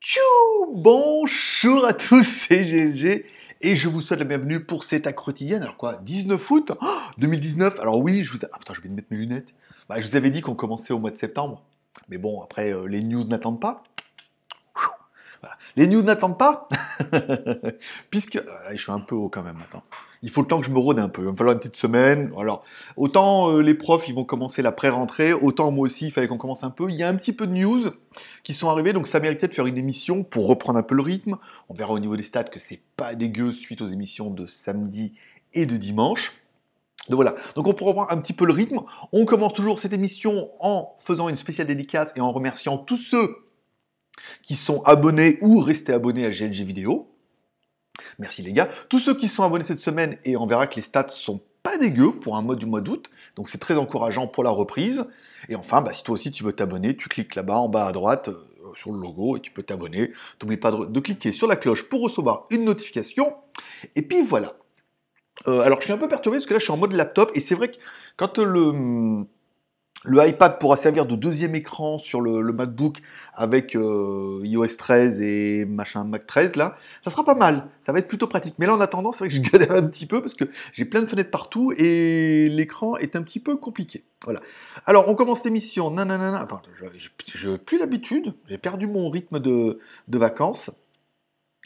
Tchou Bonjour à tous, c'est GLG et je vous souhaite la bienvenue pour cette quotidienne. Alors quoi 19 août? 2019 Alors oui, je vous... Ah je vais mettre mes lunettes. Bah, je vous avais dit qu'on commençait au mois de septembre. Mais bon, après, euh, les news n'attendent pas. Les news n'attendent pas, puisque ah, je suis un peu haut quand même. Attends. Il faut le temps que je me rôde un peu. Il va me falloir une petite semaine. Alors, autant euh, les profs ils vont commencer la pré-rentrée, autant moi aussi il fallait qu'on commence un peu. Il y a un petit peu de news qui sont arrivées, donc ça méritait de faire une émission pour reprendre un peu le rythme. On verra au niveau des stats que c'est pas dégueu suite aux émissions de samedi et de dimanche. Donc voilà, donc on pourra reprendre un petit peu le rythme. On commence toujours cette émission en faisant une spéciale dédicace et en remerciant tous ceux qui sont abonnés ou restés abonnés à GLG Vidéo. Merci les gars. Tous ceux qui sont abonnés cette semaine, et on verra que les stats sont pas dégueux pour un mois du mois d'août, donc c'est très encourageant pour la reprise. Et enfin, bah, si toi aussi tu veux t'abonner, tu cliques là-bas en bas à droite euh, sur le logo et tu peux t'abonner. N'oublie pas de, cliquer sur la cloche pour recevoir une notification. Et puis voilà. Euh, alors je suis un peu perturbé parce que là je suis en mode laptop et c'est vrai que quand le le iPad pourra servir de deuxième écran sur le, MacBook avec euh, iOS 13 et machin Mac 13 là. Ça sera pas mal, ça va être plutôt pratique. Mais là en attendant, c'est vrai que je galère un petit peu parce que j'ai plein de fenêtres partout et l'écran est un petit peu compliqué. Voilà. Alors on commence l'émission. Nanana. Attends, je n'ai plus l'habitude, j'ai perdu mon rythme de, vacances.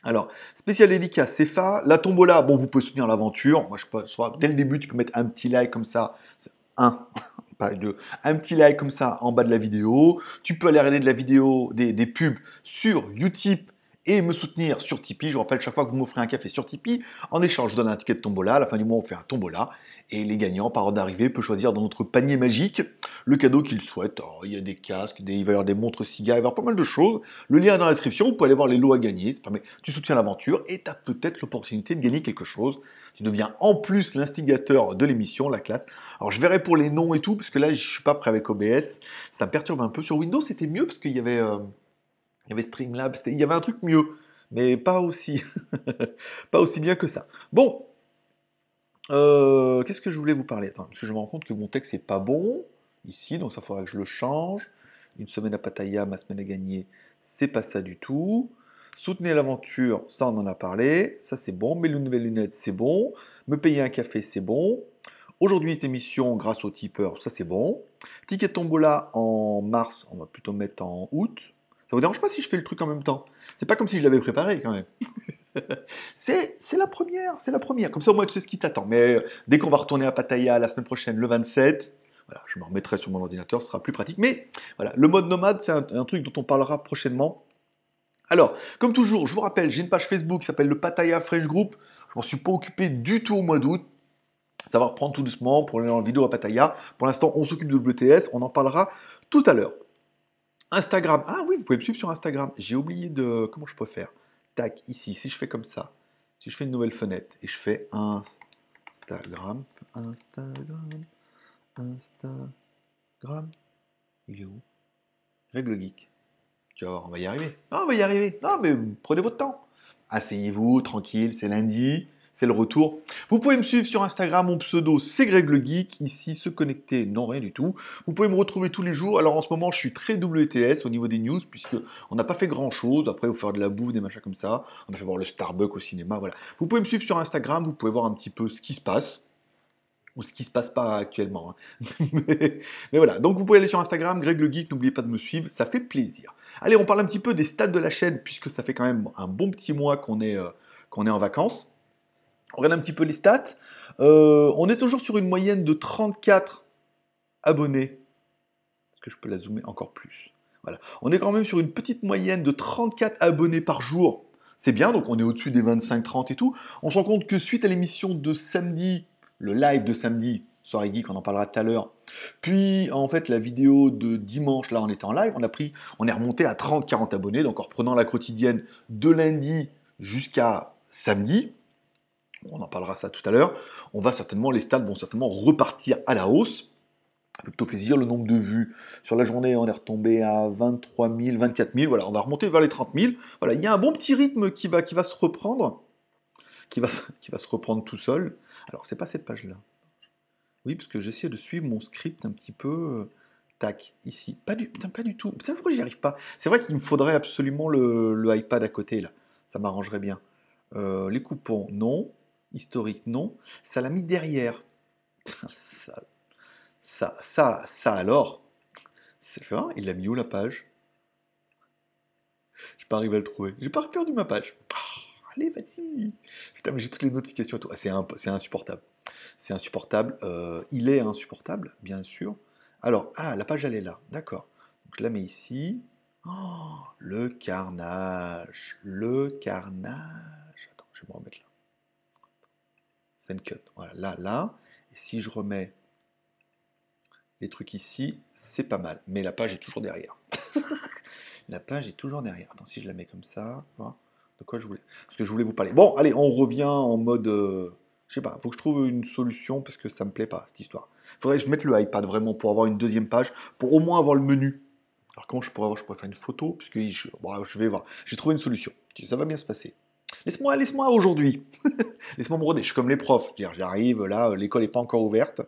Alors, spécial dédicace, CFA, la tombola, bon, vous pouvez soutenir l'aventure. Moi, je peux, dès le début, tu peux mettre un petit like comme ça. Un, un petit like comme ça en bas de la vidéo. Tu peux aller regarder de la vidéo, des, pubs sur Utip et me soutenir sur Tipeee. Je rappelle chaque fois que vous m'offrez un café sur Tipeee, en échange, je donne un ticket de tombola. À la fin du mois, on fait un tombola. Et les gagnants, par ordre d'arrivée, peuvent choisir dans notre panier magique le cadeau qu'ils souhaitent. il y a des casques, des, il va y avoir des montres cigares, il va y avoir pas mal de choses. Le lien est dans la description, vous pouvez aller voir les lots à gagner. Tu soutiens l'aventure et tu as peut-être l'opportunité de gagner quelque chose. Tu deviens en plus l'instigateur de l'émission, la classe. Alors je verrai pour les noms et tout, parce que là je suis pas prêt avec OBS. Ça me perturbe un peu. Sur Windows c'était mieux parce qu'il y avait, euh, il avait Streamlabs, il y avait un truc mieux, mais pas aussi, pas aussi bien que ça. Bon, euh, qu'est-ce que je voulais vous parler? Attends, parce que je me rends compte que mon texte n'est pas bon ici, donc ça faudra que je le change. Une semaine à Pattaya, ma semaine à gagner, c'est pas ça du tout. Soutenez l'aventure, ça on en a parlé, ça c'est bon. Mes nouvelles lunettes, c'est bon. Me payer un café, c'est bon. Aujourd'hui, cette émission grâce au tipeur, ça c'est bon. Ticket tombola en mars, on va plutôt mettre en août. Ça vous dérange pas si je fais le truc en même temps? C'est pas comme si je l'avais préparé quand même. c'est la première, c'est la première. Comme ça, au moins, tu sais ce qui t'attend. Mais euh, dès qu'on va retourner à Pattaya la semaine prochaine, le 27, voilà, je me remettrai sur mon ordinateur, ce sera plus pratique. Mais voilà, le mode nomade, c'est un, truc dont on parlera prochainement. Alors, comme toujours, je vous rappelle, j'ai une page Facebook qui s'appelle le Pattaya French Group. Je m'en suis pas occupé du tout au mois d'août. Ça va reprendre tout doucement pour aller en vidéo à Pattaya. Pour l'instant, on s'occupe de WTS. On en parlera tout à l'heure. Instagram. Ah oui, vous pouvez me suivre sur Instagram. J'ai oublié de... Comment je peux faire? Tac, ici, si je fais comme ça, si je fais une nouvelle fenêtre et je fais Instagram, Instagram, Instagram, il est où? Règle geek. Tu vas voir, on va y arriver. Non, on va y arriver. Non, mais prenez votre temps. Asseyez-vous, tranquille, c'est lundi c'est le retour. Vous pouvez me suivre sur Instagram, mon pseudo c'est Greg le Geek, ici se connecter, non rien du tout. Vous pouvez me retrouver tous les jours, alors en ce moment je suis très WTS au niveau des news, puisque on n'a pas fait grand chose, après vous faire de la bouffe, des machins comme ça, on a fait voir le Starbucks au cinéma, voilà. Vous pouvez me suivre sur Instagram, vous pouvez voir un petit peu ce qui se passe ou ce qui se passe pas actuellement. Hein. mais, voilà, donc vous pouvez aller sur Instagram, Greg le Geek, n'oubliez pas de me suivre, ça fait plaisir. Allez, on parle un petit peu des stats de la chaîne, puisque ça fait quand même un bon petit mois qu'on est, euh, qu'on est en vacances. On regarde un petit peu les stats. Euh, on est toujours sur une moyenne de 34 abonnés. Est-ce que je peux la zoomer encore plus? Voilà. On est quand même sur une petite moyenne de 34 abonnés par jour. C'est bien, donc on est au-dessus des 25-30 et tout. On se rend compte que suite à l'émission de samedi, le live de samedi, soirée geek, on en parlera tout à l'heure. Puis en fait la vidéo de dimanche, là on était en live, on a pris, on est remonté à 30-40 abonnés, donc en reprenant la quotidienne de lundi jusqu'à samedi, on en parlera ça tout à l'heure, on va certainement, les stats vont certainement repartir à la hausse. Plutôt plaisir, le nombre de vues sur la journée, on est retombé à 23 000, 24 000, voilà, on va remonter vers les 30 000. Voilà, il y a un bon petit rythme qui va, qui va se reprendre, qui va, qui va se reprendre tout seul. Alors, c'est pas cette page-là. Oui, parce que j'essaie de suivre mon script un petit peu. tac, ici. Pas du, pas du tout. Putain, pourquoi j'y arrive pas? C'est vrai qu'il me faudrait absolument le, le iPad à côté, là. Ça m'arrangerait bien. Euh, les coupons, non. Historique, non. Ça l'a mis derrière. Ça, ça, ça, ça alors. Hein, il l'a mis où la page? J'ai pas arrivé à le trouver. J'ai pas perdu ma page. Ah, allez, vas-y. Putain, mais j'ai toutes les notifications. Ah, c'est, insupportable. C'est insupportable. Euh, il est insupportable, bien sûr. Alors, ah, la page, elle est là. D'accord. Je la mets ici. Oh, le carnage. Le carnage. Attends, je vais me remettre là. Cut. Voilà, là, là. Et si je remets les trucs ici, c'est pas mal. Mais la page est toujours derrière. la page est toujours derrière. Attends, si je la mets comme ça, de quoi je voulais Parce que je voulais vous parler. Bon, allez, on revient en mode... Euh, je sais pas, faut que je trouve une solution parce que ça me plaît pas, cette histoire. Faudrait que je mette le iPad vraiment pour avoir une deuxième page, pour au moins avoir le menu. Alors comment je pourrais avoir Je pourrais faire une photo, puisque je, je vais voir. J'ai trouvé une solution. Ça va bien se passer. Laisse-moi, laisse-moi aujourd'hui. laisse-moi me roder. Je suis comme les profs. J'arrive, là, l'école n'est pas encore ouverte.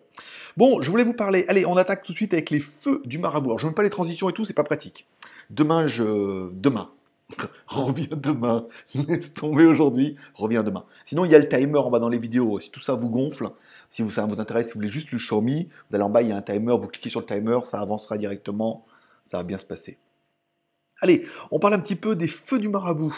Bon, je voulais vous parler. Allez, on attaque tout de suite avec les feux du marabout. Alors, je ne pas les transitions et tout, c'est pas pratique. Demain, je. Demain. reviens demain. Laisse tomber aujourd'hui. Reviens demain. Sinon, il y a le timer en bas dans les vidéos. Si tout ça vous gonfle, si ça vous intéresse, si vous voulez juste le Xiaomi, vous allez en bas, il y a un timer. Vous cliquez sur le timer, ça avancera directement. Ça va bien se passer. Allez, on parle un petit peu des feux du marabout.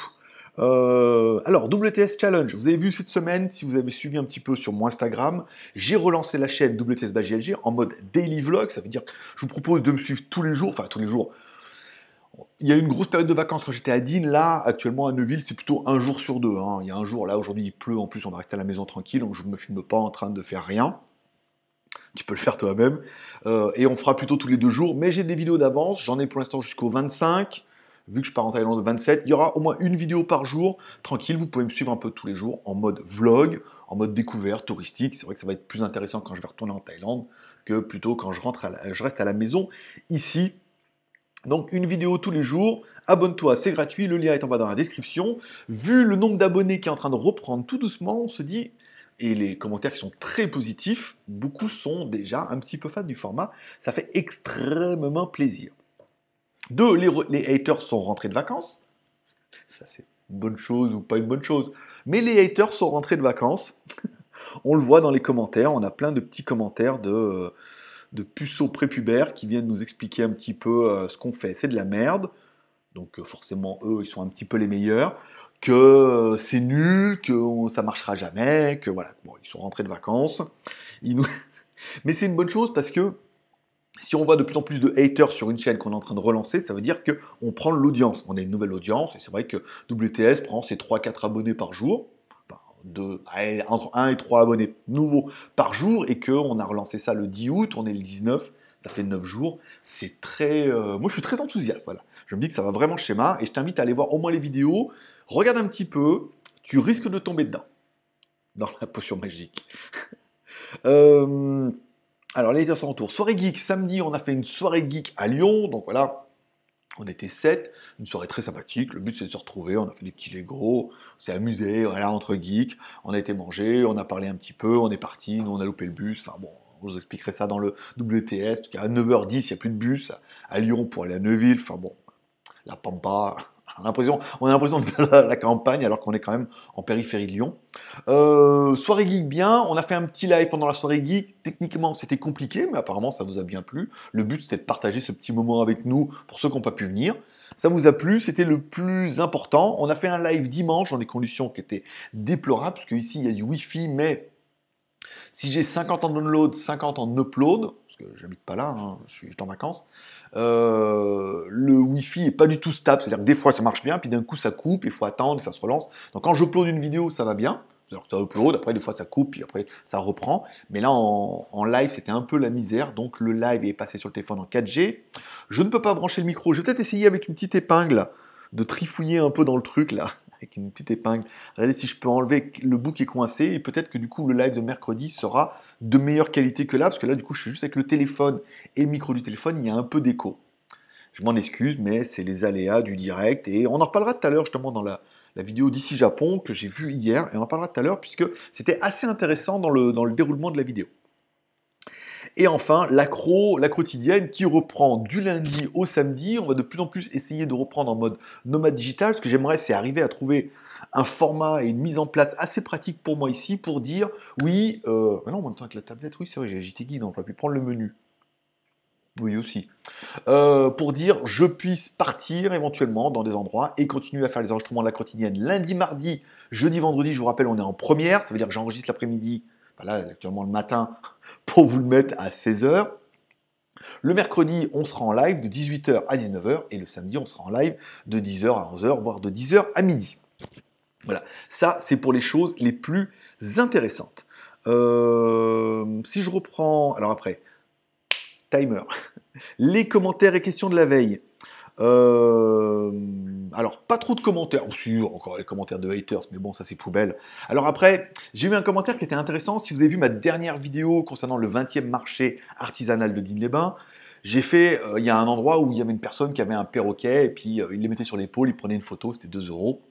Euh, alors, WTS Challenge, vous avez vu cette semaine, si vous avez suivi un petit peu sur mon Instagram, j'ai relancé la chaîne WTS by en mode daily vlog, ça veut dire que je vous propose de me suivre tous les jours, enfin tous les jours. Il y a une grosse période de vacances quand j'étais à Dean, là, actuellement à Neuville, c'est plutôt un jour sur deux. Hein. Il y a un jour, là, aujourd'hui il pleut, en plus on va rester à la maison tranquille, donc je ne me filme pas en train de faire rien. Tu peux le faire toi-même. Euh, et on fera plutôt tous les deux jours, mais j'ai des vidéos d'avance, j'en ai pour l'instant jusqu'au 25 vu que je pars en Thaïlande le 27, il y aura au moins une vidéo par jour, tranquille, vous pouvez me suivre un peu tous les jours en mode vlog, en mode découverte, touristique. C'est vrai que ça va être plus intéressant quand je vais retourner en Thaïlande que plutôt quand je, reste à la maison ici. Donc une vidéo tous les jours, abonne-toi, c'est gratuit, le lien est en bas dans la description. Vu le nombre d'abonnés qui est en train de reprendre tout doucement, on se dit, et les commentaires sont très positifs, beaucoup sont déjà un petit peu fans du format, ça fait extrêmement plaisir. Deux, les, haters sont rentrés de vacances. Ça, c'est une bonne chose ou pas une bonne chose. Mais les haters sont rentrés de vacances. on le voit dans les commentaires. On a plein de petits commentaires de, de puceaux prépubères qui viennent nous expliquer un petit peu euh, ce qu'on fait. C'est de la merde. Donc, euh, forcément, eux, ils sont un petit peu les meilleurs. Que euh, c'est nul, que ça marchera jamais, que voilà. Ils sont rentrés de vacances. Mais c'est une bonne chose parce que si on voit de plus en plus de haters sur une chaîne qu'on est en train de relancer, ça veut dire qu'on prend l'audience. On a une nouvelle audience, et c'est vrai que WTS prend ses 3-4 abonnés par jour, de, entre 1 et 3 abonnés nouveaux par jour, et qu'on a relancé ça le 10 août, on est le 19, ça fait 9 jours. C'est très. Euh, moi, je suis très enthousiaste. Voilà. Je me dis que ça va vraiment schéma, et je t'invite à aller voir au moins les vidéos. Regarde un petit peu, tu risques de tomber dedans, dans la potion magique. euh. Alors, les son retour. Soirée geek, samedi, on a fait une soirée geek à Lyon. Donc voilà, on était sept, une soirée très sympathique. Le but, c'est de se retrouver. On a fait des petits Lego, on s'est amusé, voilà, entre geeks. On a été manger, on a parlé un petit peu, on est parti. Nous, on a loupé le bus. Enfin bon, je vous expliquerai ça dans le WTS. Parce qu'à 9h10, il n'y a plus de bus à Lyon pour aller à Neuville. Enfin bon, la Pampa, on a l'impression, on a l'impression de la, la campagne alors qu'on est quand même en périphérie de Lyon. Euh, soirée geek bien, on a fait un petit live pendant la soirée geek. Techniquement, c'était compliqué, mais apparemment, ça vous a bien plu. Le but, c'était de partager ce petit moment avec nous pour ceux qui n'ont pas pu venir. Ça vous a plu, c'était le plus important. On a fait un live dimanche dans des conditions qui étaient déplorables, parce qu'ici, il y a du Wi-Fi, mais si j'ai 50 en download, 50 en upload, parce que j'habite pas là, hein, je suis en vacances, euh, le Wi-Fi est pas du tout stable, c'est-à-dire que des fois ça marche bien, puis d'un coup ça coupe, il faut attendre, ça se relance. Donc quand j'upload une vidéo, ça va bien, c'est-à-dire que ça upload, après des fois ça coupe, puis après ça reprend. Mais là en, live c'était un peu la misère, donc le live est passé sur le téléphone en 4G. Je ne peux pas brancher le micro, je vais peut-être essayer avec une petite épingle de trifouiller un peu dans le truc là, avec une petite épingle. Regardez si je peux enlever le bout qui est coincé, et peut-être que du coup le live de mercredi sera de meilleure qualité que là, parce que là, du coup, je fais juste avec le téléphone et le micro du téléphone, il y a un peu d'écho. Je m'en excuse, mais c'est les aléas du direct, et on en reparlera tout à l'heure, justement, dans la, vidéo d'ici Japon que j'ai vue hier, et on en parlera tout à l'heure, puisque c'était assez intéressant dans le déroulement de la vidéo. Et enfin, l'accro, la quotidienne qui reprend du lundi au samedi. On va de plus en plus essayer de reprendre en mode nomade digital. Ce que j'aimerais, c'est arriver à trouver un format et une mise en place assez pratique pour moi ici pour dire oui, euh, non, en même temps avec la tablette, oui, c'est vrai, j'ai JT Geek, donc j'aurais pu prendre le menu. Oui, aussi. Euh, pour dire je puisse partir éventuellement dans des endroits et continuer à faire les enregistrements de la quotidienne lundi, mardi, jeudi, vendredi. Je vous rappelle, on est en première, ça veut dire que j'enregistre l'après-midi, là actuellement le matin, pour vous le mettre à 16h. Le mercredi, on sera en live de 18h à 19h et le samedi, on sera en live de 10h à 11h, voire de 10h à midi. Voilà, ça c'est pour les choses les plus intéressantes. Euh, si je reprends, alors après, timer, les commentaires et questions de la veille. Euh, alors, pas trop de commentaires. Si, encore les commentaires de haters, mais bon, ça c'est poubelle. Alors après, j'ai eu un commentaire qui était intéressant. Si vous avez vu ma dernière vidéo concernant le 20e marché artisanal de Digne-les-Bains, j'ai fait, euh, il y a un endroit où il y avait une personne qui avait un perroquet, et puis il les mettait sur l'épaule, il prenait une photo, c'était 2 euros.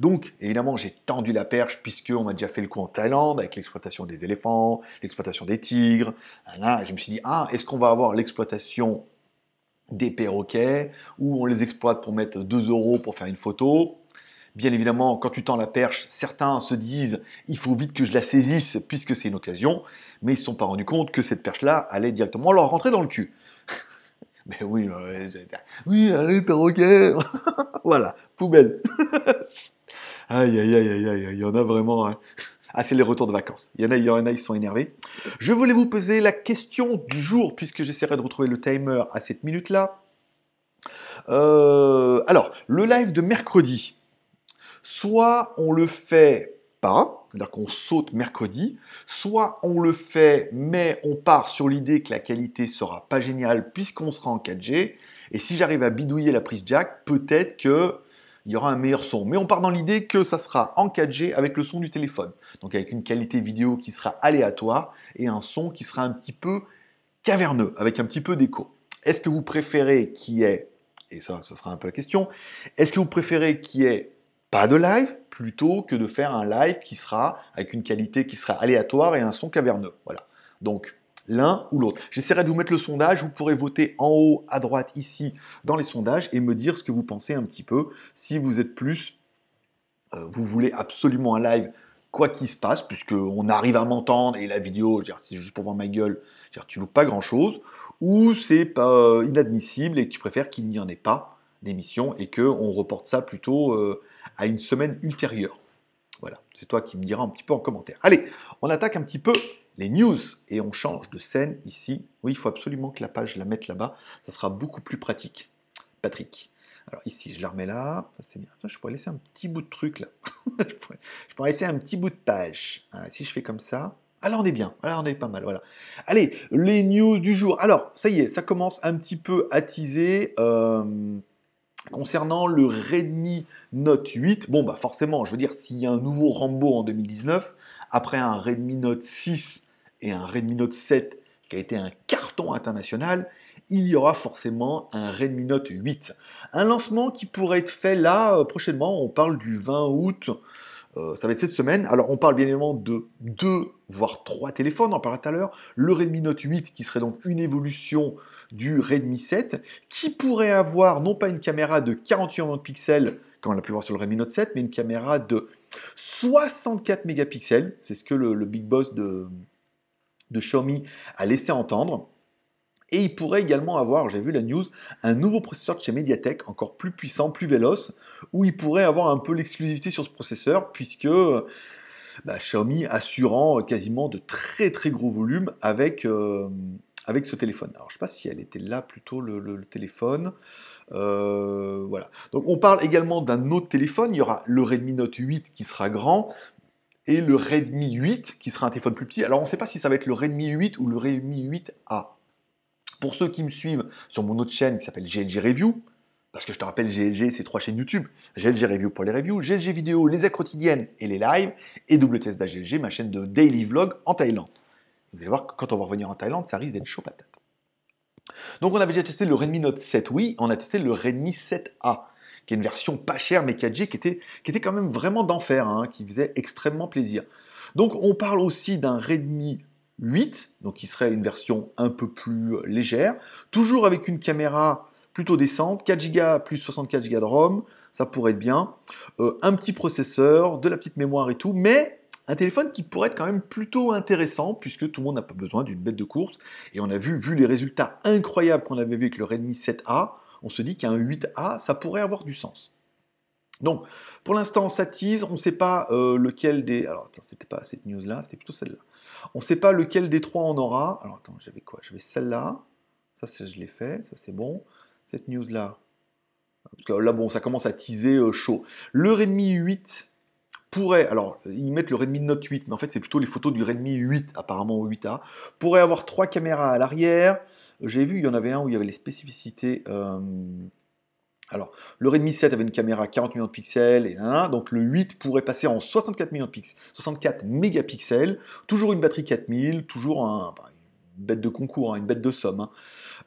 Donc, évidemment, j'ai tendu la perche puisqu'on m'a déjà fait le coup en Thaïlande avec l'exploitation des éléphants, l'exploitation des tigres. je me suis dit, ah, est-ce qu'on va avoir l'exploitation des perroquets où on les exploite pour mettre 2 euros pour faire une photo Bien évidemment, quand tu tends la perche, certains se disent il faut vite que je la saisisse puisque c'est une occasion, mais ils ne se sont pas rendus compte que cette perche-là allait directement leur rentrer dans le cul. mais oui, oui, allez, perroquet Voilà, poubelle Aïe, aïe, aïe, aïe, aïe, il y en a vraiment. Hein. Ah, c'est les retours de vacances. Il y en a, il ils sont énervés. Je voulais vous poser la question du jour, puisque j'essaierai de retrouver le timer à cette minute-là. Euh, alors, le live de mercredi. Soit on le fait pas, c'est-à-dire qu'on saute mercredi, soit on le fait, mais on part sur l'idée que la qualité sera pas géniale puisqu'on sera en 4G. Et si j'arrive à bidouiller la prise jack, peut-être que il y aura un meilleur son. Mais on part dans l'idée que ça sera en 4G avec le son du téléphone. Donc avec une qualité vidéo qui sera aléatoire et un son qui sera un petit peu caverneux, avec un petit peu d'écho. Est-ce que vous préférez qu'il y ait, et ça, ça sera un peu la question, est-ce que vous préférez qu'il y ait pas de live plutôt que de faire un live qui sera avec une qualité qui sera aléatoire et un son caverneux? Voilà. Donc l'un ou l'autre. J'essaierai de vous mettre le sondage, vous pourrez voter en haut à droite ici dans les sondages et me dire ce que vous pensez un petit peu, si vous êtes plus, euh, vous voulez absolument un live quoi qu'il se passe, puisqu'on arrive à m'entendre et la vidéo, c'est juste pour voir ma gueule, tu loupes pas grand chose, ou c'est pas euh, inadmissible et que tu préfères qu'il n'y en ait pas d'émission et qu'on reporte ça plutôt euh, à une semaine ultérieure. Voilà, c'est toi qui me diras un petit peu en commentaire. Allez, on attaque un petit peu les news et on change de scène ici. Oui, il faut absolument que la page, la mette là-bas. Ça sera beaucoup plus pratique. Patrick. Alors ici, je la remets là. Ça, c'est bien. je pourrais laisser un petit bout de truc là. je, pourrais, laisser un petit bout de page. si je fais comme ça. Alors on est bien, alors on est pas mal, voilà. Allez, les news du jour. Alors, ça y est, ça commence un petit peu à teaser. Euh, concernant le Redmi Note 8, bon bah forcément, je veux dire, s'il y a un nouveau Rambo en 2019, après un Redmi Note 6 et un Redmi Note 7 qui a été un carton international, il y aura forcément un Redmi Note 8. Un lancement qui pourrait être fait là euh, prochainement, on parle du 20 août, euh, ça va être cette semaine. Alors on parle bien évidemment de deux, voire trois téléphones, on en parlait tout à l'heure. Le Redmi Note 8 qui serait donc une évolution du Redmi 7, qui pourrait avoir non pas une caméra de 48 pixels, comme on l'a pu voir sur le Redmi Note 7, mais une caméra de 64 mégapixels. C'est ce que le Big Boss de, de Xiaomi a laissé entendre. Et il pourrait également avoir, j'ai vu la news, un nouveau processeur de chez Mediatek, encore plus puissant, plus véloce, où il pourrait avoir un peu l'exclusivité sur ce processeur, puisque bah, Xiaomi assurant quasiment de très très gros volumes avec, euh, ce téléphone. Alors je ne sais pas si elle était là plutôt le, téléphone. Euh, voilà. Donc on parle également d'un autre téléphone. Il y aura le Redmi Note 8 qui sera grand, et le Redmi 8 qui sera un téléphone plus petit. Alors on ne sait pas si ça va être le Redmi 8 ou le Redmi 8A. Pour ceux qui me suivent sur mon autre chaîne qui s'appelle GLG Review, parce que je te rappelle, GLG, c'est trois chaînes YouTube. GLG Review pour les reviews, GLG Vidéo, les aides quotidiennes et les lives, et WTS ma chaîne de daily vlog en Thaïlande. Vous allez voir que quand on va revenir en Thaïlande, ça risque d'être chaud patate. Donc on avait déjà testé le Redmi Note 7, oui, on a testé le Redmi 7A qui est une version pas chère mais 4G qui était, qui était quand même vraiment d'enfer, hein, qui faisait extrêmement plaisir. Donc on parle aussi d'un Redmi 8, donc qui serait une version un peu plus légère, toujours avec une caméra plutôt décente, 4 Go plus 64 Go de ROM, ça pourrait être bien, euh, un petit processeur, de la petite mémoire et tout, mais un téléphone qui pourrait être quand même plutôt intéressant, puisque tout le monde n'a pas besoin d'une bête de course, et on a vu, vu les résultats incroyables qu'on avait vu avec le Redmi 7A, on se dit qu'un 8A, ça pourrait avoir du sens. Donc, pour l'instant, ça tease, on ne sait pas euh, lequel des... Alors, attends, c'était pas cette news-là, c'était plutôt celle-là. On ne sait pas lequel des trois on aura. Alors, attends, j'avais quoi? J'avais celle-là. Ça, je l'ai fait, ça c'est bon. Cette news-là. Parce que là, bon, ça commence à teaser euh, chaud. Le Redmi 8 pourrait, alors ils mettent le Redmi Note 8, mais en fait c'est plutôt les photos du Redmi 8, apparemment au 8A, pourrait avoir trois caméras à l'arrière. J'ai vu, il y en avait un où il y avait les spécificités. Euh, alors, le Redmi 7 avait une caméra 40 millions de pixels, et donc le 8 pourrait passer en 64 millions de pixels, 64 mégapixels, toujours une batterie 4000, toujours un, une bête de concours, hein, une bête de somme. Hein.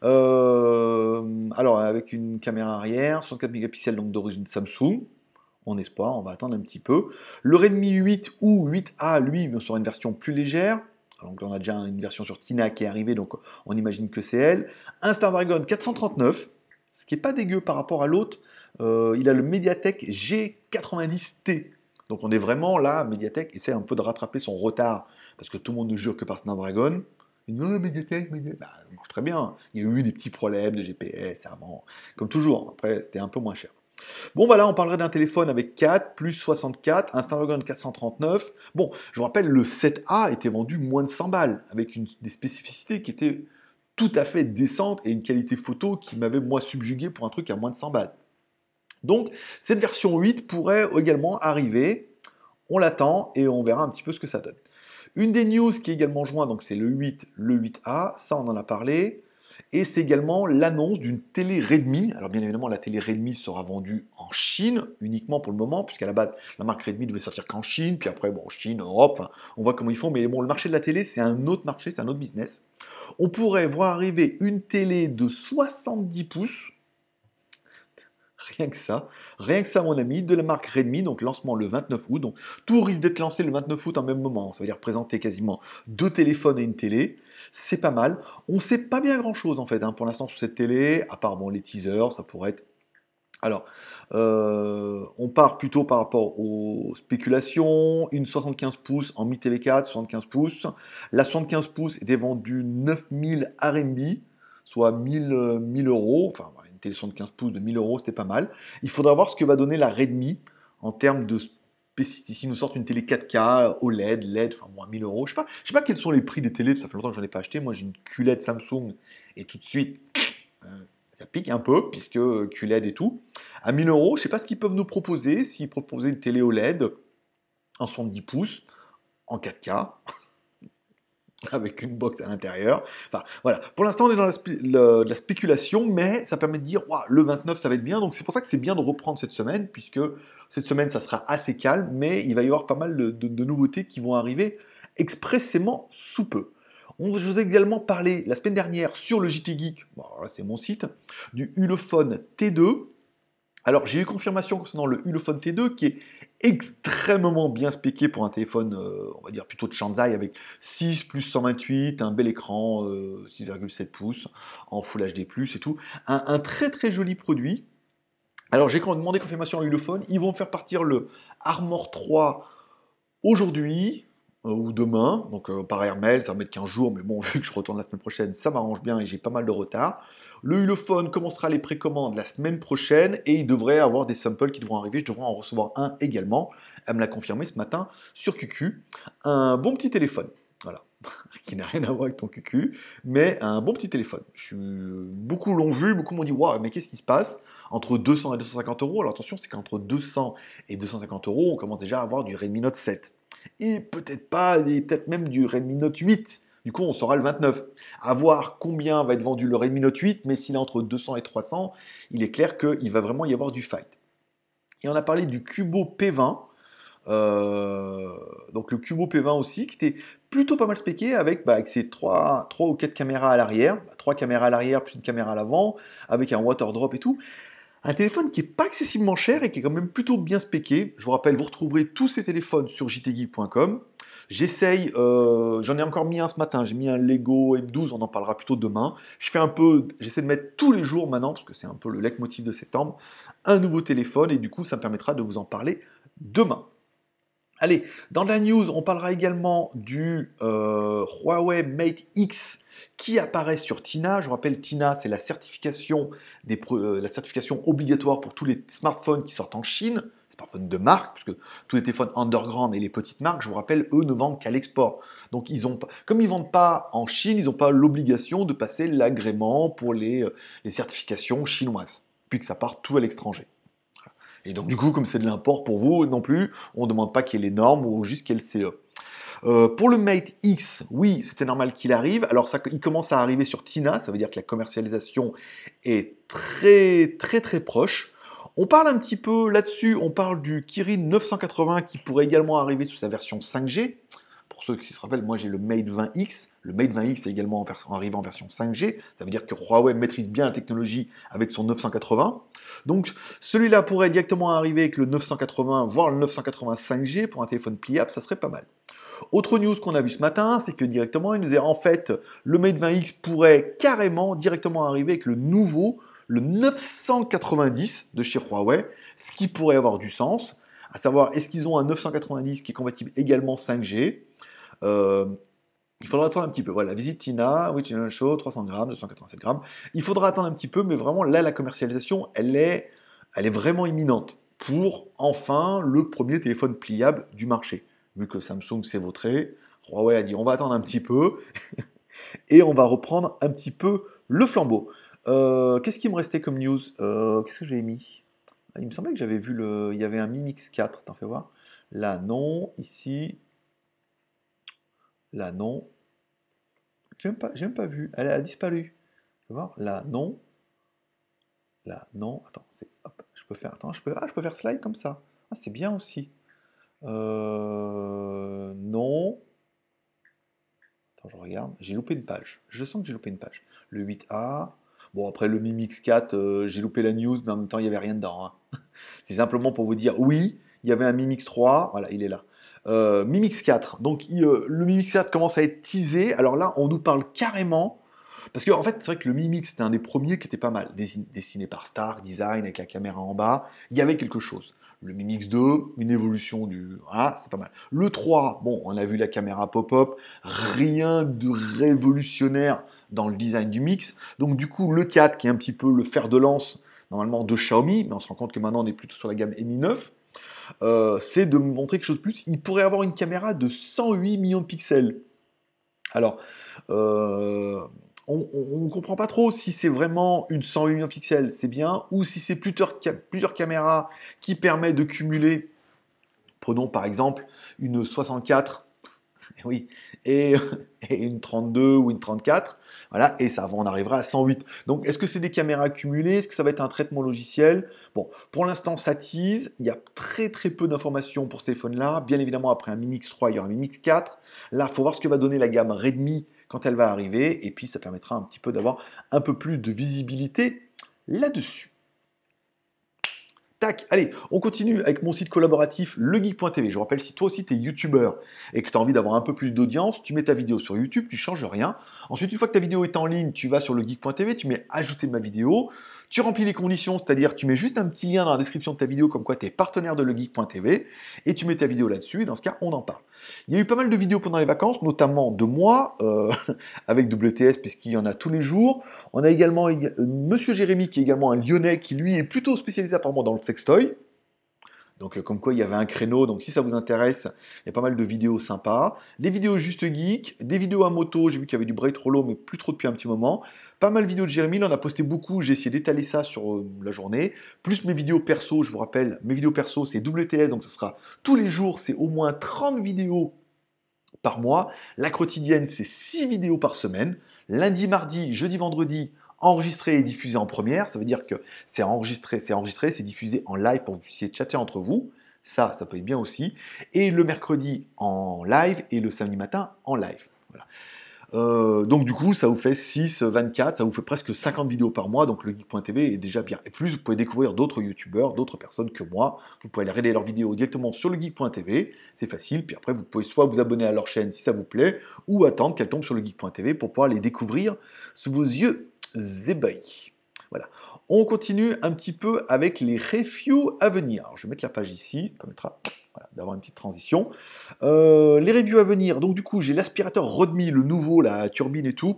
Euh, alors, avec une caméra arrière, 64 mégapixels donc d'origine Samsung, on espoir, on va attendre un petit peu. Le Redmi 8 ou 8A, lui, sera une version plus légère. Donc on a déjà une version sur Tina qui est arrivée, donc on imagine que c'est elle. Un Snapdragon 439, ce qui n'est pas dégueu par rapport à l'autre. Euh, il a le Mediatek G90T. Donc on est vraiment là, Mediatek essaie un peu de rattraper son retard, parce que tout le monde ne jure que par Snapdragon. Non, Mediatek, Mediatek, bah, ça marche très bien. Il y a eu des petits problèmes de GPS, avant. Comme toujours, après c'était un peu moins cher. Bon, voilà, on parlerait d'un téléphone avec 4 plus 64, un Snapdragon 439. Bon, je vous rappelle, le 7A était vendu moins de 100 balles, avec des spécificités qui étaient tout à fait décentes et une qualité photo qui m'avait, moi, subjugué pour un truc à moins de 100 balles. Donc, cette version 8 pourrait également arriver. On l'attend et on verra un petit peu ce que ça donne. Une des news qui est également jointe, donc c'est le 8, le 8A, ça on en a parlé. Et c'est également l'annonce d'une télé Redmi. Alors bien évidemment, la télé Redmi sera vendue en Chine uniquement pour le moment, puisqu'à la base, la marque Redmi devait sortir qu'en Chine, puis après, bon, Chine, Europe, on voit comment ils font. Mais bon, le marché de la télé, c'est un autre marché, c'est un autre business. On pourrait voir arriver une télé de 70 pouces, Rien que ça. Rien que ça, mon ami, de la marque Redmi, donc lancement le 29 août. Donc tout risque d'être lancé le 29 août en même moment. Ça veut dire présenter quasiment deux téléphones et une télé. C'est pas mal. On sait pas bien grand chose en fait hein, pour l'instant sur cette télé, à part bon, les teasers, ça pourrait être. Alors, euh, on part plutôt par rapport aux spéculations. Une 75 pouces en Mi TV4, 75 pouces. La 75 pouces était vendue 9000 RMB, soit 1000, 1000 euros. Enfin, 75 pouces de 1000 euros, c'était pas mal. Il faudra voir ce que va donner la Redmi en termes de si nous sortent une télé 4K, OLED, LED, enfin moins 1000 euros. Je sais pas, je sais pas quels sont les prix des télés, ça fait longtemps que j'en ai pas acheté. Moi j'ai une QLED Samsung et tout de suite euh, ça pique un peu puisque QLED et tout. À 1000 euros, je sais pas ce qu'ils peuvent nous proposer. S'ils proposaient une télé OLED en 70 pouces, en 4K, avec une box à l'intérieur. Enfin, voilà. Pour l'instant, on est dans la, spéculation, mais ça permet de dire, le 29, ça va être bien. Donc, c'est pour ça que c'est bien de reprendre cette semaine, puisque cette semaine, ça sera assez calme, mais il va y avoir pas mal de, nouveautés qui vont arriver expressément sous peu. On, je vous ai également parlé la semaine dernière sur le JT Geek, c'est mon site, du Ulefone T2. Alors, j'ai eu confirmation concernant le Ulefone T2 qui est extrêmement bien spéqué pour un téléphone, euh, on va dire plutôt de Shanzai, avec 6 plus 128, un bel écran, 6,7 euh, pouces, en Full HD+, et tout. Un, très très joli produit. Alors j'ai demandé confirmation à Ulefone, ils vont faire partir le Armor 3 aujourd'hui, ou demain, donc par airmail, ça va mettre 15 jours, mais bon, vu que je retourne la semaine prochaine, ça m'arrange bien et j'ai pas mal de retard. Le Hulophone commencera les précommandes la semaine prochaine? Et il devrait avoir des samples qui devront arriver. Je devrais en recevoir un également. Elle me l'a confirmé ce matin sur QQ. Un bon petit téléphone. Voilà. qui n'a rien à voir avec ton QQ, mais un bon petit téléphone. Je Beaucoup l'ont vu, beaucoup m'ont dit Waouh, mais qu'est-ce qui se passe? Entre 200 et 250 euros Alors attention, c'est qu'entre 200 et 250 euros, on commence déjà à avoir du Redmi Note 7. Et peut-être pas, et peut-être même du Redmi Note 8 du coup, on saura le 29. À voir combien va être vendu le Redmi Note 8, mais s'il est entre 200 et 300, il est clair qu'il va vraiment y avoir du fight. Et on a parlé du Cubo P20. Euh, donc le Cubo P20 aussi, qui était plutôt pas mal spéqué avec, ses 3, 3, ou 4 caméras à l'arrière, 3 bah, caméras à l'arrière plus une caméra à l'avant, avec un water drop et tout. Un téléphone qui n'est pas excessivement cher et qui est quand même plutôt bien spéqué. Je vous rappelle, vous retrouverez tous ces téléphones sur jtgeek.com. J'essaye, euh, j'en ai encore mis un ce matin, j'ai mis un Lego M12, on en parlera plutôt demain. Je fais un peu, j'essaie de mettre tous les jours maintenant, parce que c'est un peu le leitmotiv de septembre, un nouveau téléphone, et du coup, ça me permettra de vous en parler demain. Allez, dans la news, on parlera également du euh, Huawei Mate X qui apparaît sur TINA. Je rappelle, TINA, c'est la certification, euh, la certification obligatoire pour tous les smartphones qui sortent en Chine, smartphones de marque, puisque tous les téléphones underground et les petites marques, je vous rappelle, eux ne vendent qu'à l'export. Donc, ils ont, comme ils ne vendent pas en Chine, ils n'ont pas l'obligation de passer l'agrément pour les, euh, les certifications chinoises, puis que ça part tout à l'étranger. Et donc, du coup, comme c'est de l'import pour vous non plus, on ne demande pas qu'il y ait les normes ou juste qu'il y ait le CE. Euh, pour le Mate X, oui, c'était normal qu'il arrive. Alors, ça, il commence à arriver sur Tina, ça veut dire que la commercialisation est très, très, très proche. On parle un petit peu là-dessus, on parle du Kirin 980 qui pourrait également arriver sous sa version 5G. Pour ceux qui se rappellent, moi j'ai le Mate 20X. Le Mate 20X est également arrivé en version 5G. Ça veut dire que Huawei maîtrise bien la technologie avec son 980. Donc celui-là pourrait directement arriver avec le 980, voire le 980 5G pour un téléphone pliable, ça serait pas mal. Autre news qu'on a vu ce matin, c'est que directement, il nous est en fait, le Mate 20X pourrait carrément directement arriver avec le nouveau, le 990 de chez Huawei, ce qui pourrait avoir du sens. À savoir, est-ce qu'ils ont un 990 qui est compatible également 5G euh, il faudra attendre un petit peu. Voilà, visite Tina, Show, 300 grammes, 287 grammes. Il faudra attendre un petit peu, mais vraiment, là, la commercialisation, elle est, elle est vraiment imminente pour enfin le premier téléphone pliable du marché vu que Samsung s'est vautré, Huawei a dit on va attendre un petit peu et on va reprendre un petit peu le flambeau. Euh, qu'est-ce qui me restait comme news? Euh, Qu'est-ce que j'ai mis? Il me semblait que j'avais vu le. Il y avait un Mi Mix 4, t'en fais voir. Là, non. Ici. Là, non. J'ai même, pas, même pas vu. Elle a disparu. Tu voir Là, non. Là, non. Attends, hop, je peux faire. Attends, je peux. Ah, je peux faire slide comme ça. Ah, c'est bien aussi. Euh, non. Attends, je regarde. J'ai loupé une page. Je sens que j'ai loupé une page. Le 8A. Bon, après le Mi Mix 4, euh, j'ai loupé la news, mais en même temps, il n'y avait rien dedans. Hein. C'est simplement pour vous dire, oui, il y avait un Mi Mix 3. Voilà, il est là. Euh, Mi Mix 4. Donc, euh, le Mi Mix 4 commence à être teasé. Alors là, on nous parle carrément. Parce qu'en en fait, c'est vrai que le Mi Mix, c'était un des premiers qui était pas mal. Dessiné par Star Design, avec la caméra en bas. Il y avait quelque chose. Le Mi Mix 2, une évolution du... Ah, c'est pas mal. Le 3, bon, on a vu la caméra pop-up, rien de révolutionnaire dans le design du mix. Donc du coup, le 4, qui est un petit peu le fer de lance, normalement, de Xiaomi, mais on se rend compte que maintenant, on est plutôt sur la gamme Mi 9, euh, c'est de montrer quelque chose de plus. Il pourrait avoir une caméra de 108 millions de pixels. Alors, euh, on ne comprend pas trop si c'est vraiment une 108 millions de pixels, c'est bien, ou si c'est plusieurs, caméras qui permettent de cumuler. Prenons par exemple une 64, oui, et, une 32 ou une 34. Voilà, et ça, on arrivera à 108. Donc, est-ce que c'est des caméras cumulées? Est-ce que ça va être un traitement logiciel? Bon, pour l'instant, ça tease. Il y a très très peu d'informations pour ce téléphone-là. Bien évidemment, après un Mi Mix 3, il y aura un Mi Mix 4. Là, il faut voir ce que va donner la gamme Redmi quand elle va arriver, et puis ça permettra un petit peu d'avoir un peu plus de visibilité là-dessus. Tac, allez, on continue avec mon site collaboratif legeek.tv. Je rappelle, si toi aussi tu es youtubeur et que tu as envie d'avoir un peu plus d'audience, tu mets ta vidéo sur YouTube, tu changes rien. Ensuite, une fois que ta vidéo est en ligne, tu vas sur legeek.tv, tu mets ajouter ma vidéo, tu remplis les conditions, c'est-à-dire tu mets juste un petit lien dans la description de ta vidéo comme quoi tu es partenaire de legeek.tv et tu mets ta vidéo là-dessus et dans ce cas, on en parle. Il y a eu pas mal de vidéos pendant les vacances, notamment de moi euh, avec WTS puisqu'il y en a tous les jours. On a également euh, Monsieur Jérémy qui est également un Lyonnais qui lui est plutôt spécialisé apparemment dans le sextoy. Donc, euh, comme quoi, il y avait un créneau. Donc, si ça vous intéresse, il y a pas mal de vidéos sympas. Des vidéos juste geek, des vidéos à moto. J'ai vu qu'il y avait du break rollo, mais plus trop depuis un petit moment. Pas mal de vidéos de Jérémy. Il a posté beaucoup. J'ai essayé d'étaler ça sur euh, la journée. Plus mes vidéos perso. Je vous rappelle, mes vidéos perso, c'est WTS. Donc, ce sera tous les jours. C'est au moins 30 vidéos par mois. La quotidienne, c'est 6 vidéos par semaine. Lundi, mardi, jeudi, vendredi, enregistré et diffusé en première. Ça veut dire que c'est enregistré, c'est enregistré, c'est diffusé en live pour que vous puissiez chatter entre vous. Ça, ça peut être bien aussi. Et le mercredi en live et le samedi matin en live. Euh, donc du coup, ça vous fait 6, 24, ça vous fait presque 50 vidéos par mois, donc le geek.tv est déjà bien. Et plus, vous pouvez découvrir d'autres youtubeurs, d'autres personnes que moi. Vous pouvez aller regarder leurs vidéos directement sur le geek.tv, c'est facile. Puis après, vous pouvez soit vous abonner à leur chaîne si ça vous plaît, ou attendre qu'elles tombent sur le geek.tv pour pouvoir les découvrir sous vos yeux ébahis. Voilà. On continue un petit peu avec les reviews à venir. je vais mettre la page ici, ça permettra d'avoir une petite transition. Euh, les reviews à venir, donc du coup j'ai l'aspirateur Rodmi, le nouveau, la turbine et tout.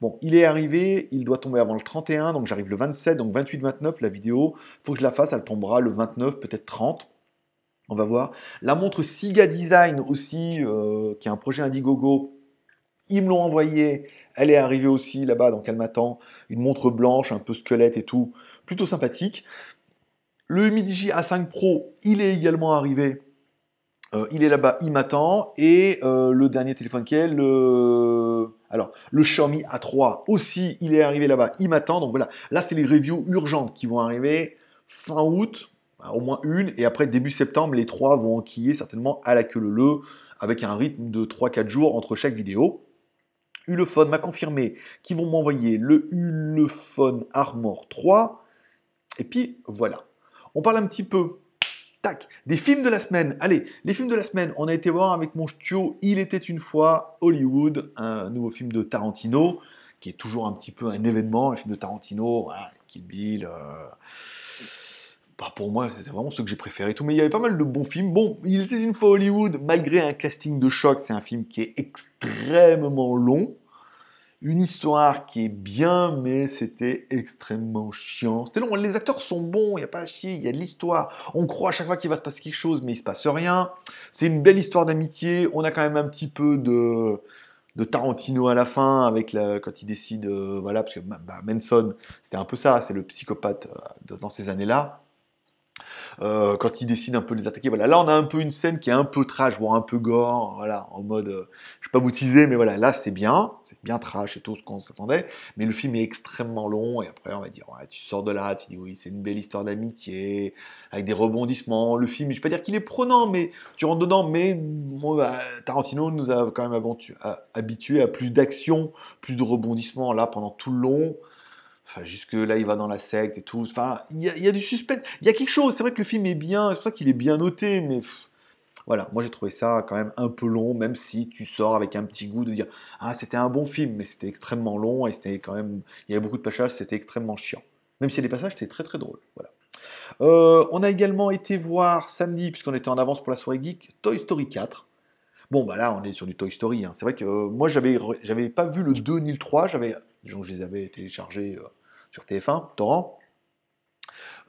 Bon, il est arrivé, il doit tomber avant le 31, donc j'arrive le 27, donc 28-29 la vidéo. faut que je la fasse, elle tombera le 29, peut-être 30. On va voir. La montre Siga Design aussi, euh, qui est un projet Indiegogo. Ils me l'ont envoyé, elle est arrivée aussi là-bas, donc elle m'attend. Une montre blanche, un peu squelette et tout, plutôt sympathique. Le Midigi A5 Pro, il est également arrivé. Euh, il est là-bas, il m'attend. Et euh, le dernier téléphone qui le... Alors, le Xiaomi A3 aussi, il est arrivé là-bas, il m'attend. Donc voilà, là, c'est les reviews urgentes qui vont arriver fin août, au moins une. Et après, début septembre, les trois vont enquiller certainement à la queue le le, avec un rythme de 3-4 jours entre chaque vidéo. Ulefone m'a confirmé qu'ils vont m'envoyer le Ulefone Armor 3. Et puis voilà. On parle un petit peu Tac, des films de la semaine. Allez, les films de la semaine, on a été voir avec mon studio Il était une fois Hollywood, un nouveau film de Tarantino, qui est toujours un petit peu un événement, un film de Tarantino, voilà, Kill Bill. Euh... Pour moi, c'est vraiment ce que j'ai préféré. Mais il y avait pas mal de bons films. Bon, Il était une fois Hollywood, malgré un casting de choc, c'est un film qui est extrêmement long une histoire qui est bien, mais c'était extrêmement chiant. C'était long. Les acteurs sont bons, il n'y a pas à chier, il y a de l'histoire. On croit à chaque fois qu'il va se passer quelque chose, mais il se passe rien. C'est une belle histoire d'amitié. On a quand même un petit peu de, de Tarantino à la fin, avec la, quand il décide, euh, voilà, parce que bah, Manson, c'était un peu ça, c'est le psychopathe euh, dans ces années-là. Euh, quand il décide un peu de les attaquer. Voilà, là on a un peu une scène qui est un peu trash, voire un peu gore, voilà, en mode, euh, je vais pas vous teaser, mais voilà, là c'est bien, c'est bien trash et tout ce qu'on s'attendait, mais le film est extrêmement long et après on va dire, ouais, tu sors de là, tu dis oui, c'est une belle histoire d'amitié avec des rebondissements. Le film, je vais pas dire qu'il est prenant, mais tu rentres dedans, mais bah, Tarantino nous a quand même habitué à plus d'action, plus de rebondissements là pendant tout le long. Enfin, jusque là, il va dans la secte et tout. Enfin, il y, a du suspense. Il y a quelque chose. C'est vrai que le film est bien. C'est pour ça qu'il est bien noté. Mais voilà, moi j'ai trouvé ça quand même un peu long, même si tu sors avec un petit goût de dire Ah, c'était un bon film, mais c'était extrêmement long et c'était quand même. Il y avait beaucoup de passages, c'était extrêmement chiant. Même si les passages étaient très très drôles. Voilà. Euh, on a également été voir samedi, puisqu'on était en avance pour la soirée geek, Toy Story 4. Bon, bah là, on est sur du Toy Story. Hein. C'est vrai que euh, moi, j'avais, j'avais pas vu le 2 ni le 3. J'avais, je les avais téléchargés euh, sur TF1, Torrent.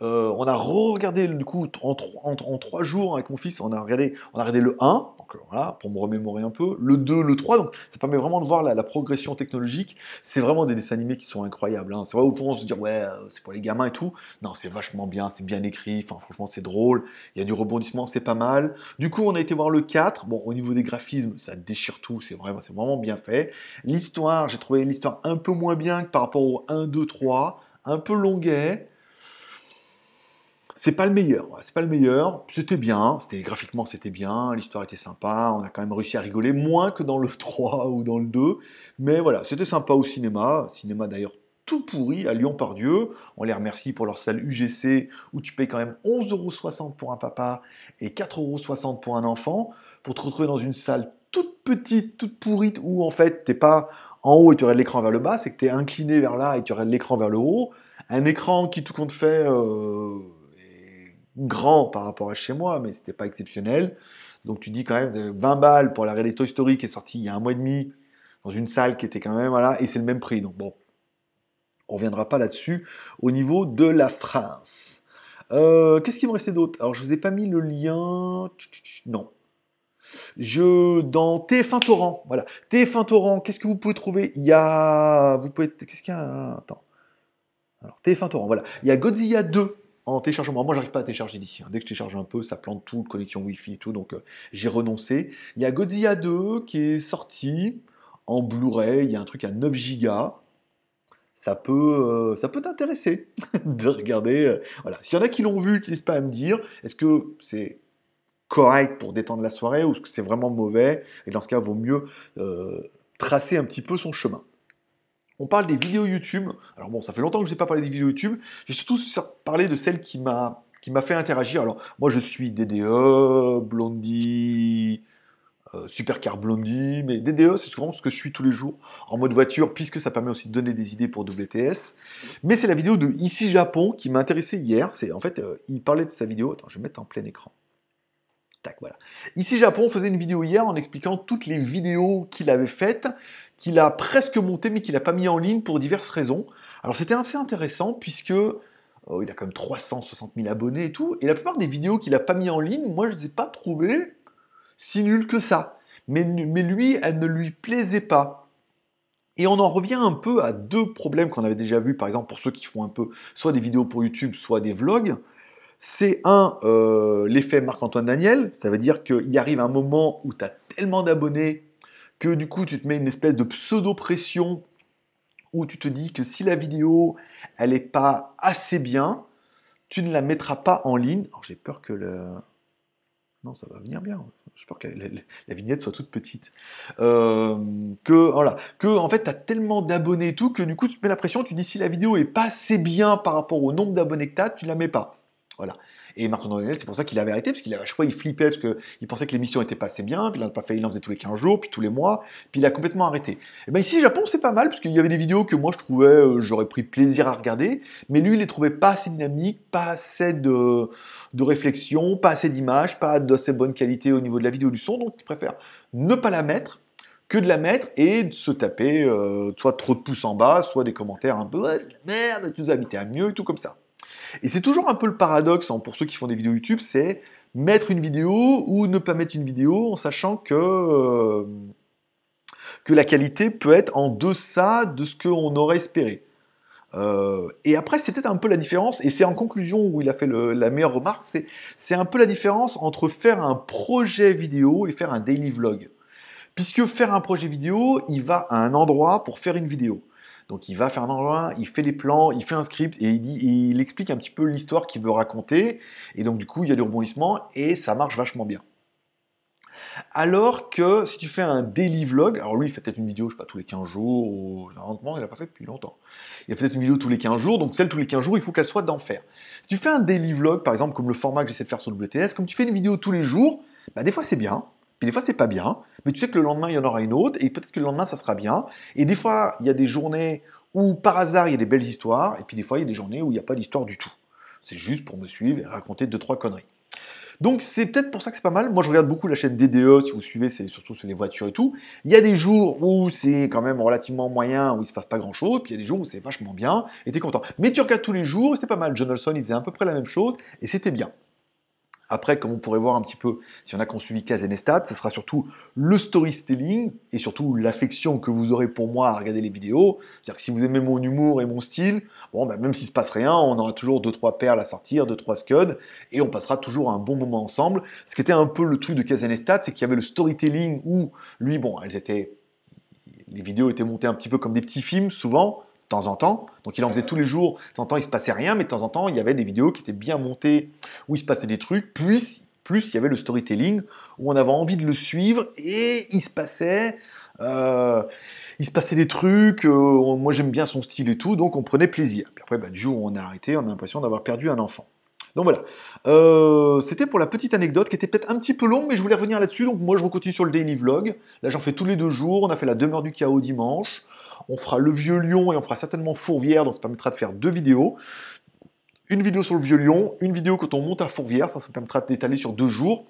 Euh, on a re-regardé du coup en, en, trois jours avec mon fils, on a regardé, on a regardé le 1, donc euh, voilà, pour me remémorer un peu, le 2, le 3, donc ça permet vraiment de voir la, progression technologique. C'est vraiment des dessins animés qui sont incroyables. Hein. C'est vrai point de se dire ouais, euh, c'est pour les gamins et tout. Non, c'est vachement bien, c'est bien écrit, franchement c'est drôle, il y a du rebondissement, c'est pas mal. Du coup on a été voir le 4, bon au niveau des graphismes, ça déchire tout, c'est vraiment, c'est vraiment bien fait. L'histoire, j'ai trouvé l'histoire un peu moins bien que par rapport au 1, 2, 3 un peu longuet. C'est pas le meilleur, c'est pas le meilleur. C'était bien, c'était graphiquement c'était bien, l'histoire était sympa, on a quand même réussi à rigoler moins que dans le 3 ou dans le 2, mais voilà, c'était sympa au cinéma, cinéma d'ailleurs tout pourri à Lyon par Dieu. On les remercie pour leur salle UGC où tu payes quand même 11,60€ pour un papa et 4,60€ pour un enfant pour te retrouver dans une salle toute petite, toute pourrite où en fait t'es pas en haut et tu aurais l'écran vers le bas, c'est que tu es incliné vers là et tu aurais l'écran vers le haut. Un écran qui, tout compte fait, euh, grand par rapport à chez moi, mais c'était pas exceptionnel. Donc tu dis quand même 20 balles pour la réalité Toy Story qui est sortie il y a un mois et demi dans une salle qui était quand même voilà et c'est le même prix. Donc bon, on reviendra pas là-dessus au niveau de la France. Euh, qu'est-ce qui me restait d'autre? Alors je vous ai pas mis le lien. Non, je, dans TF1 Torrent, voilà. TF1 Torrent, qu'est-ce que vous pouvez trouver? Il y a. Vous pouvez. Qu'est-ce qu'il y a? Attends. Alors, TF1 Torrent, voilà. Il y a Godzilla 2 en téléchargement. Moi, j'arrive pas à télécharger d'ici. Hein. Dès que je télécharge un peu, ça plante tout, connexion Wi-Fi et tout, donc euh, j'ai renoncé. Il y a Godzilla 2 qui est sorti en Blu-ray. Il y a un truc à 9 Go. Ça peut, euh, ça peut t'intéresser de regarder. Euh, voilà. S'il y en a qui l'ont vu, n'hésite pas à me dire. Est-ce que c'est correct pour détendre la soirée ou est-ce que c'est vraiment mauvais? Et dans ce cas, vaut mieux tracer un petit peu son chemin. On parle des vidéos YouTube. Alors bon, ça fait longtemps que je n'ai pas parlé des vidéos YouTube. J'ai surtout parlé de celle qui m'a qui m'a fait interagir. Alors moi je suis DDE, Blondie, euh, Supercar Blondie, mais DDE c'est souvent ce que je suis tous les jours en mode voiture puisque ça permet aussi de donner des idées pour WTS. Mais c'est la vidéo de Ici Japon qui m'a intéressé hier. C'est en fait euh, il parlait de sa vidéo. Attends, je vais mettre en plein écran. Tac, voilà. Ici Japon faisait une vidéo hier en expliquant toutes les vidéos qu'il avait faites, qu'il a presque montées mais qu'il n'a pas mis en ligne pour diverses raisons. Alors c'était assez intéressant puisque oh, il a quand même 360 000 abonnés et tout, et la plupart des vidéos qu'il n'a pas mis en ligne, moi je ne les ai pas trouvées si nulles que ça. Mais, mais lui, elles ne lui plaisaient pas. Et on en revient un peu à deux problèmes qu'on avait déjà vus, par exemple pour ceux qui font un peu soit des vidéos pour YouTube, soit des vlogs c'est un, euh, l'effet Marc-Antoine Daniel, ça veut dire qu'il arrive un moment où tu as tellement d'abonnés que du coup tu te mets une espèce de pseudo-pression où tu te dis que si la vidéo elle n'est pas assez bien, tu ne la mettras pas en ligne. Alors j'ai peur que le... Non, ça va venir bien. J'ai peur que la, vignette soit toute petite. Euh, que, voilà, que en fait, tu as tellement d'abonnés et tout que du coup, tu te mets la pression, tu dis si la vidéo est pas assez bien par rapport au nombre d'abonnés que tu as, tu la mets pas. Voilà. Et Marc Daniel, c'est pour ça qu'il avait arrêté, parce qu'il à chaque fois il flippait, parce qu'il pensait que l'émission était pas assez bien, puis il en faisait tous les 15 jours, puis tous les mois, puis il a complètement arrêté. Et bien ici, Japon, c'est pas mal, parce qu'il y avait des vidéos que moi je trouvais, euh, j'aurais pris plaisir à regarder, mais lui, il les trouvait pas assez dynamiques, pas assez de, de réflexion, pas assez d'images, pas d'assez bonne qualité au niveau de la vidéo du son, donc il préfère ne pas la mettre, que de la mettre et de se taper euh, soit trop de pouces en bas, soit des commentaires un peu merde, tu nous invité à mieux et tout comme ça. Et c'est toujours un peu le paradoxe hein, pour ceux qui font des vidéos YouTube, c'est mettre une vidéo ou ne pas mettre une vidéo en sachant que, euh, que la qualité peut être en deçà de ce qu'on aurait espéré. Euh, et après, c'est peut-être un peu la différence, et c'est en conclusion où il a fait la meilleure remarque, c'est un peu la différence entre faire un projet vidéo et faire un daily vlog. Puisque faire un projet vidéo, il va à un endroit pour faire une vidéo. Donc il va faire un endroit, il fait les plans, il fait un script et il, explique un petit peu l'histoire qu'il veut raconter. Et donc du coup, il y a des rebondissements et ça marche vachement bien. Alors que si tu fais un daily vlog, alors lui il fait peut-être une vidéo, je sais pas, tous les 15 jours, ou il n'a pas fait depuis longtemps. Il a peut-être une vidéo tous les 15 jours, donc celle tous les 15 jours, il faut qu'elle soit d'enfer. Si tu fais un daily vlog, par exemple, comme le format que j'essaie de faire sur WTS, comme tu fais une vidéo tous les jours, bah, des fois c'est bien, puis des fois c'est pas bien, mais tu sais que le lendemain il y en aura une autre, et peut-être que le lendemain ça sera bien. Et des fois il y a des journées où par hasard il y a des belles histoires, et puis des fois il y a des journées où il n'y a pas d'histoire du tout. C'est juste pour me suivre et raconter deux trois conneries. Donc c'est peut-être pour ça que c'est pas mal. Moi je regarde beaucoup la chaîne DDE, si vous suivez, c'est surtout sur les voitures et tout. Il y a des jours où c'est quand même relativement moyen, où il se passe pas grand chose, puis il y a des jours où c'est vachement bien, et t'es content. Mais tu regardes tous les jours, c'était pas mal. John Olson il faisait à peu près la même chose, et c'était bien. Après, comme on pourrait voir un petit peu, si on a suivi Kazenestat, ce sera surtout le storytelling et surtout l'affection que vous aurez pour moi à regarder les vidéos. C'est-à-dire que si vous aimez mon humour et mon style, bon, bah, même s'il se passe rien, on aura toujours deux trois perles à sortir, deux trois scuds, et on passera toujours un bon moment ensemble. Ce qui était un peu le truc de Kazenestat, c'est qu'il y avait le storytelling où lui, bon, elles étaient, les vidéos étaient montées un petit peu comme des petits films souvent temps en temps. Donc il en faisait tous les jours. De temps en temps, il se passait rien, mais de temps en temps, il y avait des vidéos qui étaient bien montées, où il se passait des trucs. Plus, plus il y avait le storytelling, où on avait envie de le suivre, et il se passait... Euh, il se passait des trucs, euh, moi j'aime bien son style et tout, donc on prenait plaisir. Puis après, bah, du jour où on a arrêté, on a l'impression d'avoir perdu un enfant. Donc voilà, euh, c'était pour la petite anecdote qui était peut-être un petit peu longue, mais je voulais revenir là-dessus. Donc moi je continue sur le daily vlog. Là j'en fais tous les deux jours. On a fait la demeure du chaos dimanche on fera le vieux lion et on fera certainement Fourvière, donc ça permettra de faire deux vidéos. Une vidéo sur le vieux lion, une vidéo quand on monte à Fourvière, ça, ça permettra d'étaler sur deux jours.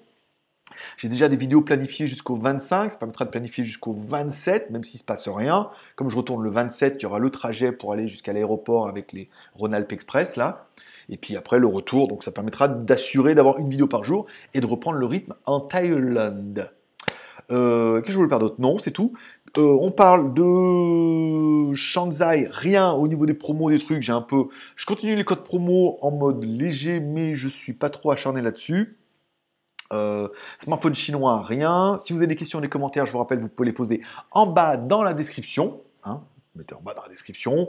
J'ai déjà des vidéos planifiées jusqu'au 25, ça permettra de planifier jusqu'au 27, même s'il ne se passe rien. Comme je retourne le 27, il y aura le trajet pour aller jusqu'à l'aéroport avec les Rhône-Alpes Express, là. Et puis après, le retour, donc ça permettra d'assurer d'avoir une vidéo par jour et de reprendre le rythme en Thaïlande. Euh, Qu'est-ce que je voulais faire d'autre? Non, c'est tout. Euh, on parle de Shanzai, rien au niveau des promos, des trucs. J'ai un peu, je continue les codes promo en mode léger, mais je suis pas trop acharné là-dessus. Euh, smartphone chinois, rien. Si vous avez des questions les commentaires, je vous rappelle, vous pouvez les poser en bas dans la description. Hein. mettez en bas dans la description.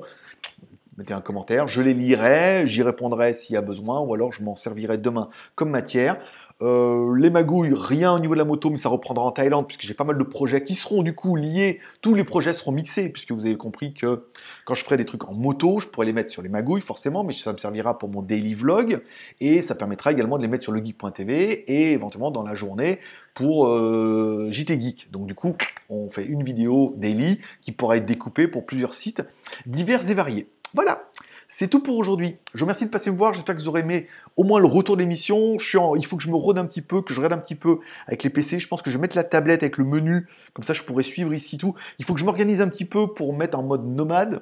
mettez un commentaire, je les lirai, j'y répondrai s'il y a besoin, ou alors je m'en servirai demain comme matière. Euh, les magouilles, rien au niveau de la moto, mais ça reprendra en Thaïlande, puisque j'ai pas mal de projets qui seront du coup liés. Tous les projets seront mixés, puisque vous avez compris que quand je ferai des trucs en moto, je pourrais les mettre sur les magouilles, forcément, mais ça me servira pour mon daily vlog, et ça permettra également de les mettre sur le geek.tv, et éventuellement dans la journée pour euh, JT Geek. Donc du coup, on fait une vidéo daily qui pourra être découpée pour plusieurs sites divers et variés. Voilà. C'est tout pour aujourd'hui. Je vous remercie de passer me voir. J'espère que vous aurez aimé au moins le retour de l'émission. Il faut que je me rôde un petit peu, que je regarde un petit peu avec les PC. Je pense que je vais mettre la tablette avec le menu. Comme ça, je pourrais suivre ici tout. Il faut que je m'organise un petit peu pour mettre en mode nomade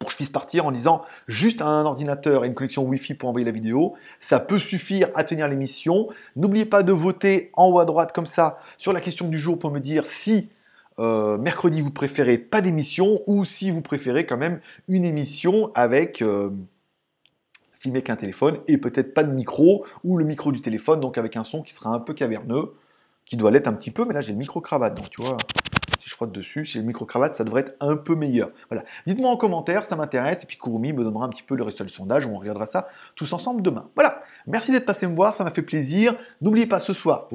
pour que je puisse partir en disant juste un ordinateur et une connexion Wi-Fi pour envoyer la vidéo. Ça peut suffire à tenir l'émission. N'oubliez pas de voter en haut à droite comme ça sur la question du jour pour me dire si euh, mercredi vous préférez pas d'émission ou si vous préférez quand même une émission avec euh, filmé qu'un téléphone et peut-être pas de micro ou le micro du téléphone donc avec un son qui sera un peu caverneux qui doit l'être un petit peu mais là j'ai le micro cravate donc tu vois je frotte dessus, chez le micro-cravate, ça devrait être un peu meilleur. Voilà. Dites-moi en commentaire, ça m'intéresse, et puis Kurumi me donnera un petit peu le reste du sondage, on regardera ça tous ensemble demain. Voilà. Merci d'être passé me voir, ça m'a fait plaisir. N'oubliez pas ce soir,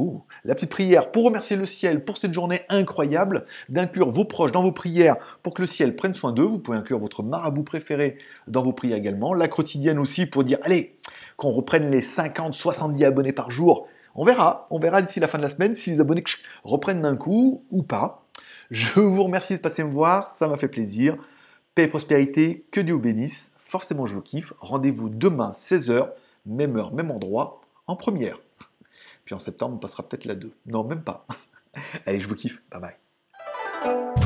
la petite prière pour remercier le ciel pour cette journée incroyable, d'inclure vos proches dans vos prières pour que le ciel prenne soin d'eux. Vous pouvez inclure votre marabout préféré dans vos prières également. La quotidienne aussi pour dire, allez, qu'on reprenne les 50, 70 abonnés par jour. On verra, on verra d'ici la fin de la semaine si les abonnés reprennent d'un coup ou pas. Je vous remercie de passer me voir, ça m'a fait plaisir. Paix et prospérité, que Dieu vous bénisse. Forcément, je vous kiffe. Rendez-vous demain, 16h, même heure, même endroit, en première. Puis en septembre, on passera peut-être la 2. Non, même pas. Allez, je vous kiffe. Bye bye.